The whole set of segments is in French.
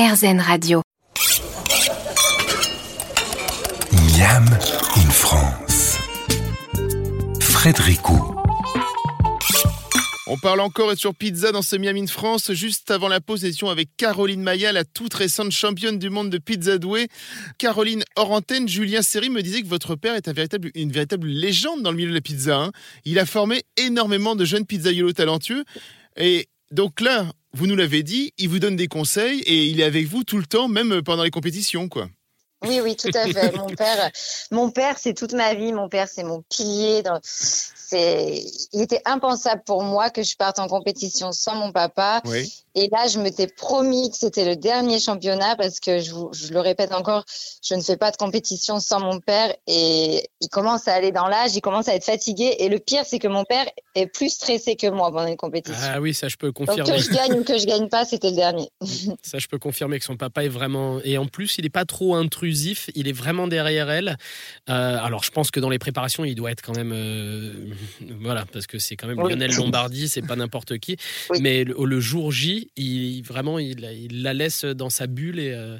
RZN Radio. Miam in France. Frédéric On parle encore et sur pizza dans ce Miam in France. Juste avant la pause, étions avec Caroline Maya, la toute récente championne du monde de pizza douée. Caroline, hors antenne, Julien Serry me disait que votre père est un véritable, une véritable légende dans le milieu de la pizza. hein. Il a formé énormément de jeunes pizzaiolos talentueux. Et donc là, vous nous l'avez dit, il vous donne des conseils et il est avec vous tout le temps, même pendant les compétitions, quoi. Oui, oui, tout à fait. Mon père, mon père, c'est toute ma vie. Mon père, c'est mon pilier. Dans... C'est, il était impensable pour moi que je parte en compétition sans mon papa. Oui. Et là, je m'étais promis que c'était le dernier championnat parce que je, vous- je le répète encore, je ne fais pas de compétition sans mon père. Et il commence à aller dans l'âge, il commence à être fatigué. Et le pire, c'est que mon père est plus stressé que moi pendant les compétitions. Ah oui, ça je peux Donc confirmer. que je gagne ou que je gagne pas, c'était le dernier. Ça je peux confirmer que son papa est vraiment et en plus il n'est pas trop intrusif, il est vraiment derrière elle. Euh, alors je pense que dans les préparations il doit être quand même euh, voilà parce que c'est quand même Oui. Lionel Lombardi, c'est pas n'importe qui. Oui. Mais le, le jour J, il vraiment il, il la laisse dans sa bulle et euh,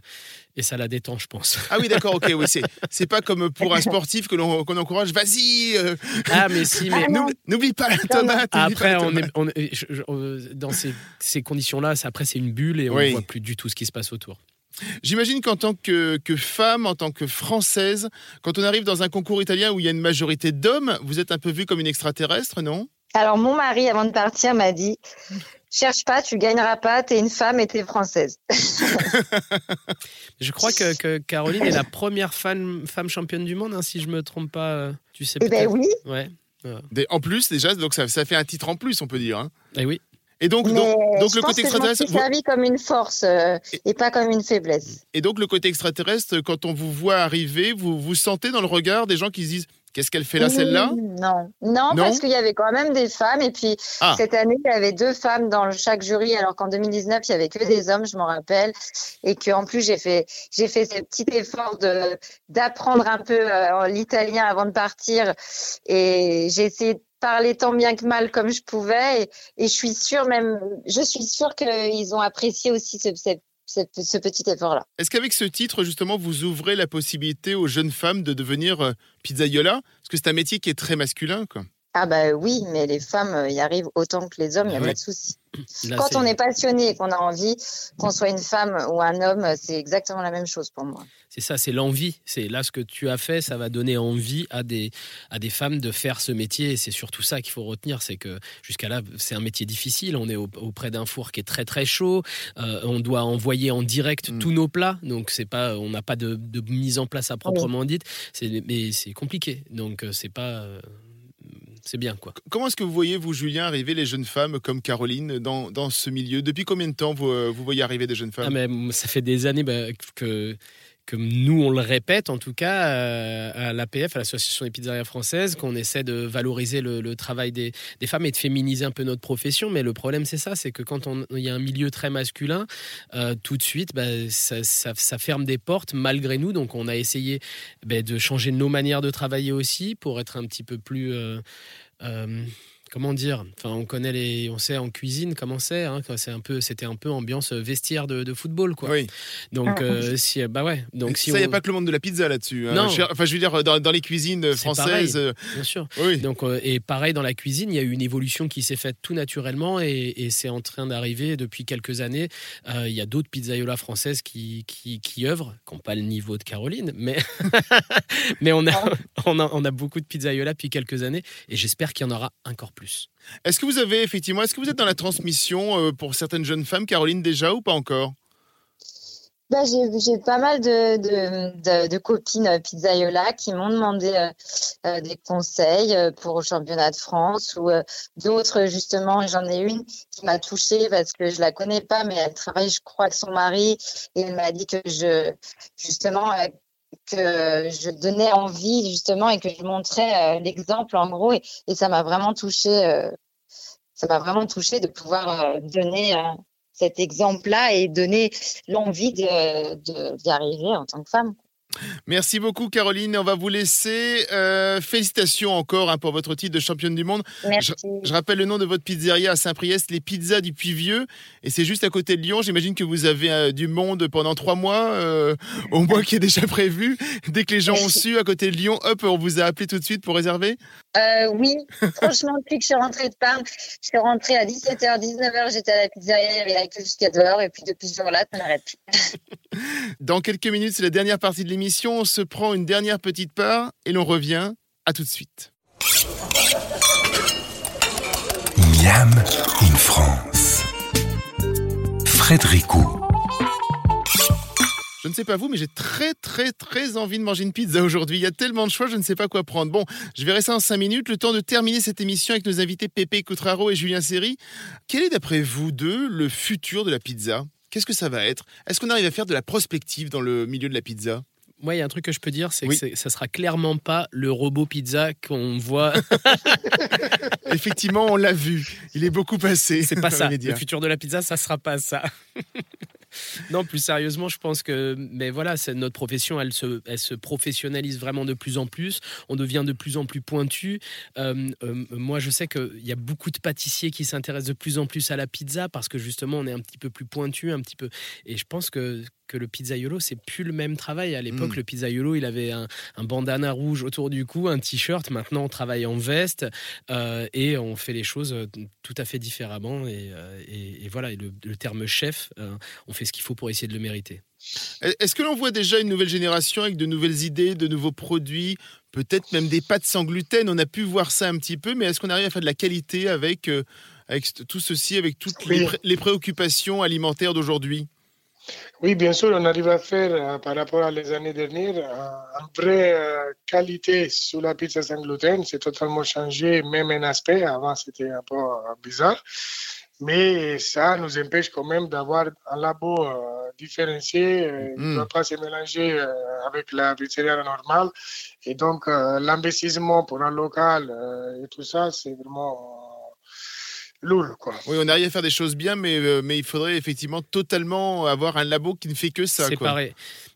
et ça la détend, je pense. Ah oui, d'accord, ok, oui, c'est, c'est pas comme pour un sportif que l'on, qu'on encourage, vas-y, euh, Ah mais si, mais Ah n'oublie, pas la tomate. Après, la on tomate. est, on est- je- je- euh, dans ces, ces conditions-là, après, c'est une bulle et on ne Oui. voit plus du tout ce qui se passe autour. J'imagine qu'en tant que, que femme, en tant que française, quand on arrive dans un concours italien où il y a une majorité d'hommes, vous êtes un peu vue comme une extraterrestre, non? Alors, mon mari, avant de partir, m'a dit Cherche pas, tu gagneras pas, t'es une femme et t'es française. Je crois que, que Caroline est la première femme, femme championne du monde, hein, si je me trompe pas. euh, Tu sais Eh ben oui, Ouais. Des- En plus, déjà, donc ça, ça fait un titre en plus, on peut dire. hein. Eh oui. Et donc, mais donc, donc le côté extraterrestre, vous- servi comme une force euh, et pas comme une faiblesse. et donc le côté extraterrestre, quand on vous voit arriver, vous vous sentez dans le regard des gens qui se disent qu'est-ce qu'elle fait là, celle-là? Non, non, Non? parce qu'il y avait quand même des femmes. Et puis, Ah. cette année, il y avait deux femmes dans chaque jury, alors qu'en 2019, il y avait que des hommes, je m'en rappelle. Et qu'en plus, j'ai fait, j'ai fait ce petit effort de, d'apprendre un peu euh, l'italien avant de partir. Et j'ai essayé de parler tant bien que mal comme je pouvais. Et, et je suis sûre même, je suis sûre qu'ils ont apprécié aussi ce, ce, ce- ce petit effort-là. Est-ce qu'avec ce titre, justement, vous ouvrez la possibilité aux jeunes femmes de devenir euh, pizzaiola? Parce que c'est un métier qui est très masculin, quoi. Ah bah oui, mais les femmes euh, y arrivent autant que les hommes, il n'y a Ouais. pas de souci. Là, Quand on est passionné et qu'on a envie, qu'on soit une femme ou un homme, c'est exactement la même chose pour moi. C'est ça, c'est l'envie. C'est là ce que tu as fait, ça va donner envie à des, à des femmes de faire ce métier. Et c'est surtout ça qu'il faut retenir, c'est que jusqu'à là, c'est un métier difficile. On est au- auprès d'un four qui est très très chaud. Euh, on doit envoyer en direct Mm. tous nos plats, donc c'est pas, on n'a pas de, de mise en place à proprement dite. C'est, mais c'est compliqué, donc euh, c'est pas, euh, c'est bien quoi. Comment est-ce que vous voyez, vous, Julien, arriver les jeunes femmes comme Caroline dans, dans ce milieu? Depuis combien de temps vous, euh, vous voyez arriver des jeunes Ah, femmes mais m- ça fait des années bah, que, nous, on le répète, en tout cas, euh, à l'APF, à l'Association des pizzerias françaises, qu'on essaie de valoriser le, travail des, des femmes et de féminiser un peu notre profession. Mais le problème, c'est ça, c'est que quand il y a un milieu très masculin, euh, tout de suite, bah, ça, ça- ferme des portes malgré nous. Donc, on a essayé bah, de changer nos manières de travailler aussi pour être un petit peu plus... euh, Comment dire Enfin, on connaît les, on sait en cuisine comment c'est. Hein, c'est un peu, c'était un peu ambiance vestiaire de, de football, quoi. Oui. Donc, Ah. euh, si, bah ouais. Donc, si ça, il n'y a pas que le monde de la pizza là-dessus. hein. Enfin, je veux dire, dans, dans les cuisines françaises. euh, bien sûr. oui. Donc, euh, et pareil dans la cuisine, il y a eu une évolution qui s'est faite tout naturellement et, et c'est en train d'arriver depuis quelques années. Euh, il y a d'autres pizzaiolas françaises qui, qui, qui œuvrent, qui n'ont pas le niveau de Caroline, mais, mais on, a, on, a, on a beaucoup de pizzaiolas depuis quelques années et j'espère qu'il y en aura encore plus. Est-ce que vous avez effectivement, est-ce que vous êtes dans la transmission euh, pour certaines jeunes femmes, Caroline déjà ou pas encore? Bah, j'ai, pas mal de, copines euh, pizzaiola qui m'ont demandé euh, des conseils pour le championnat de France ou d'autres, justement, j'en ai une qui m'a touchée parce que je la connais pas, mais elle travaille, je crois, avec son mari et elle m'a dit que je, justement, que je donnais envie, justement, et que je montrais euh, l'exemple, en gros, et, ça m'a vraiment touchée, euh, ça m'a vraiment touchée de pouvoir euh, donner cet exemple-là et donner l'envie de, de- d'y arriver en tant que femme. Merci beaucoup Caroline. On va vous laisser. Euh, félicitations encore hein, pour votre titre de championne du monde. Merci. Je, je rappelle le nom de votre pizzeria à Saint-Priest, les pizzas du Puy-Vieux. Et c'est juste à côté de Lyon. J'imagine que vous avez euh, du monde pendant trois mois, euh, au moins qui est déjà prévu. Dès que les gens ont su à côté de Lyon, hop, on vous a appelé tout de suite pour réserver. Oui, franchement, depuis que je suis rentrée de Parme, je suis rentrée à 17h, 19h, j'étais à la pizzeria, il y avait la queue jusqu'à dehors, et puis depuis ce jour-là, ça n'arrête plus. Dans quelques minutes, c'est la dernière partie de l'émission. On se prend une dernière petite part et l'on revient. À tout de suite. Miam in France. Frédéricou. Je ne sais pas vous, mais j'ai très très très envie de manger une pizza aujourd'hui. Il y a tellement de choix, je ne sais pas quoi prendre. Bon, je verrai ça en 5 minutes, le temps de terminer cette émission avec nos invités Pépé Coutraro et Julien Serry. Quel est d'après vous deux le futur de la pizza? Qu'est-ce que ça va être? Est-ce qu'on arrive à faire de la prospective dans le milieu de la pizza? Moi, il y a un truc que je peux dire, c'est Oui. que ça sera clairement pas le robot pizza qu'on voit. Effectivement, on l'a vu. Il est beaucoup passé. C'est pas ça. Le futur de la pizza, ça sera pas ça. non, plus sérieusement, je pense que, mais voilà, notre profession, elle se, elle se professionnalise vraiment de plus en plus. On devient de plus en plus pointu. Euh, euh, moi, je sais qu'il y a beaucoup de pâtissiers qui s'intéressent de plus en plus à la pizza parce que justement, on est un petit peu plus pointu, un petit peu. Et je pense que que le pizzaiolo, c'est plus le même travail. À l'époque, Mm. le pizzaiolo, il avait un, un bandana rouge autour du cou, un t-shirt. Maintenant, on travaille en veste euh, et on fait les choses euh, tout à fait différemment. Et, euh, et- et voilà, et le, le terme chef, euh, on fait ce qu'il faut pour essayer de le mériter. Est-ce que l'on voit déjà une nouvelle génération avec de nouvelles idées, de nouveaux produits, peut-être même des pâtes sans gluten? On a pu voir ça un petit peu, mais est-ce qu'on arrive à faire de la qualité avec, euh, tout ceci, avec toutes les, Oui. pré- les préoccupations alimentaires d'aujourd'hui? Oui, bien sûr, on arrive à faire euh, par rapport à les années dernières euh, une vraie euh, qualité sur la pizza sans gluten. C'est totalement changé, même en aspect. Avant, c'était un peu bizarre. Mais ça nous empêche quand même d'avoir un labo différencié. Il ne doit pas se mélanger avec la pizzeria normale. Et donc, l'investissement pour un local et tout ça, c'est vraiment lourd. Quoi. Oui, on arrive à faire des choses bien, mais, euh, mais il faudrait effectivement totalement avoir un labo qui ne fait que ça. C'est quoi. pareil.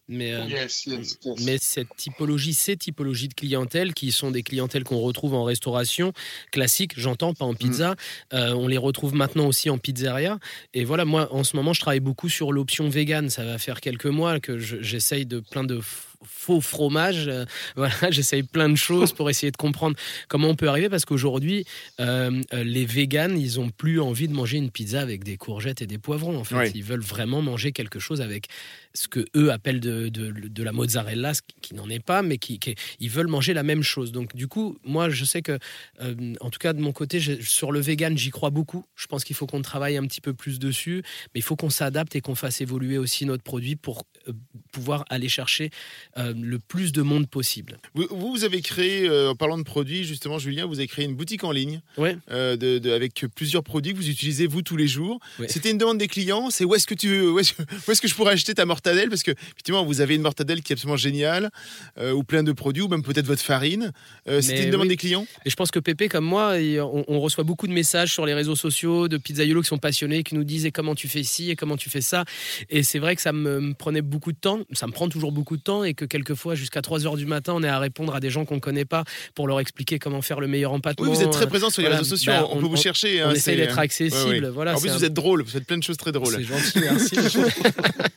Mais, euh, Yes, yes, yes. Mais cette typologie, ces typologies de clientèle, qui sont des clientèles qu'on retrouve en restauration classique, j'entends, pas en pizza, euh, on les retrouve maintenant aussi en pizzeria. Et voilà, moi, en ce moment, je travaille beaucoup sur l'option vegan. Ça va faire quelques mois que je- j'essaye de plein de faux fromages. Euh, voilà, j'essaye plein de choses pour essayer de comprendre comment on peut arriver parce qu'aujourd'hui, euh, les véganes, ils ont plus envie de manger une pizza avec des courgettes et des poivrons. En fait, ils veulent vraiment manger quelque chose avec ce que eux appellent de, de, de la mozzarella, ce qui, qui n'en est pas, mais qui, qui- ils veulent manger la même chose. Donc du coup, moi, je sais que, euh, en tout cas de mon côté, sur le vegan, j'y crois beaucoup. Je pense qu'il faut qu'on travaille un petit peu plus dessus, mais il faut qu'on s'adapte et qu'on fasse évoluer aussi notre produit pour euh, pouvoir aller chercher euh, le plus de monde possible. Vous, vous avez créé, en parlant de produits, justement, Julien, vous avez créé une boutique en ligne Ouais. de, de- avec plusieurs produits que vous utilisez vous tous les jours. Ouais. C'était une demande des clients. C'est où est-ce que tu, où est-ce que, où est-ce que je pourrais acheter ta mortadelle? Parce que effectivement, vous avez une mortadelle qui est absolument géniale, euh, ou plein de produits, ou même peut-être votre farine. Euh, C'était une demande des clients? Et je pense que Pépé, comme moi, on, on reçoit beaucoup de messages sur les réseaux sociaux de pizzaiolos qui sont passionnés, qui nous disent et comment tu fais ci et comment tu fais ça. Et c'est vrai que ça me, me prenait beaucoup de temps, ça me prend toujours beaucoup de temps et que quelquefois, jusqu'à 3 heures du matin, on est à répondre à des gens qu'on ne connaît pas pour leur expliquer comment faire le meilleur empattement. Oui, vous êtes très présent sur les voilà, réseaux sociaux. bah, on, on- peut vous chercher. On hein, essaie d'être accessible. Ouais, ouais. Voilà, en plus, vous êtes drôle. Vous faites plein de choses très drôles. c'est gentil, merci.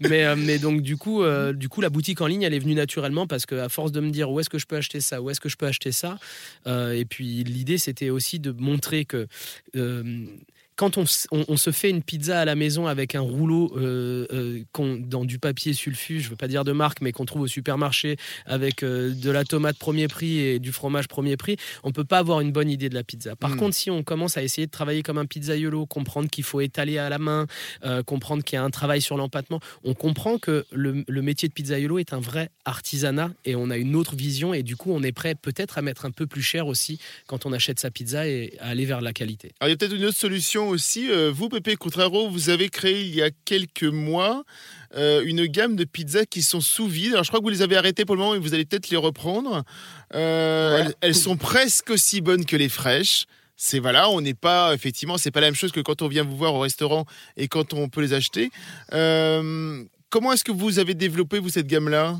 mais, euh, mais donc du coup, euh, du coup, la boutique en ligne, elle est venue naturellement parce que à force de me dire où est-ce que je peux acheter ça, où est-ce que je peux acheter ça, euh, et puis l'idée c'était aussi de montrer que quand on, s- on- on se fait une pizza à la maison avec un rouleau euh, euh, dans du papier sulfu, je veux pas dire de marque, mais qu'on trouve au supermarché avec euh, de la tomate premier prix et du fromage premier prix, on peut pas avoir une bonne idée de la pizza. Par Mm. contre, si on commence à essayer de travailler comme un pizzaiolo, comprendre qu'il faut étaler à la main, euh, comprendre qu'il y a un travail sur l'empattement, on comprend que le, le métier de pizzaiolo est un vrai artisanat et on a une autre vision et du coup on est prêt peut-être à mettre un peu plus cher aussi quand on achète sa pizza et à aller vers la qualité. Alors, il y a peut-être une autre solution aussi. Euh, vous, Pépé Coutraro, vous avez créé il y a quelques mois euh, une gamme de pizzas qui sont sous vide. Alors, je crois que vous les avez arrêtées pour le moment et vous allez peut-être les reprendre. Euh, Ouais. elles, elles sont presque aussi bonnes que les fraîches. C'est voilà, on n'est pas effectivement, c'est pas la même chose que quand on vient vous voir au restaurant et quand on peut les acheter. Comment est-ce que vous avez développé vous cette gamme-là?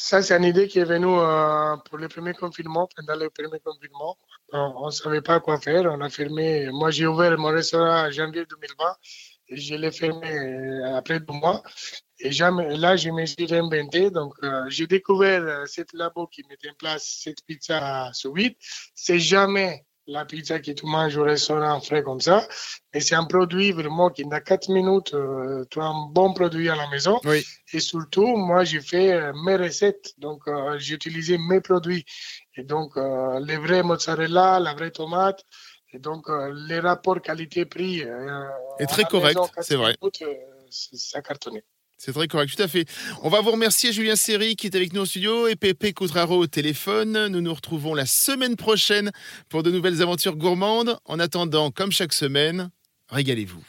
Ça, c'est une idée qui est venue euh, pour le premier confinement, pendant le premier confinement. On ne savait pas quoi faire. On a fermé. Moi, j'ai ouvert mon restaurant en janvier 2020 et je l'ai fermé euh, après deux mois. Et là, je me suis réinventé. Donc, euh, j'ai découvert euh, cette labo qui mettait en place cette pizza sous vide. C'est jamais la pizza que tu manges au restaurant frais comme ça. Mais c'est un produit vraiment qui, dans 4 minutes, euh, tu as un bon produit à la maison. Oui. Et surtout, moi, j'ai fait euh, mes recettes. Donc, euh, j'ai utilisé mes produits. Et donc, euh, les vrais mozzarella, la vraie tomate. Et donc, les rapports qualité-prix. Et à très correct, c'est vrai. 4 minutes, ça cartonnait. C'est très correct, tout à fait. On va vous remercier Julien Serry qui est avec nous au studio et Pépé Coutraro au téléphone. Nous nous retrouvons la semaine prochaine pour de nouvelles aventures gourmandes. En attendant, comme chaque semaine, régalez-vous.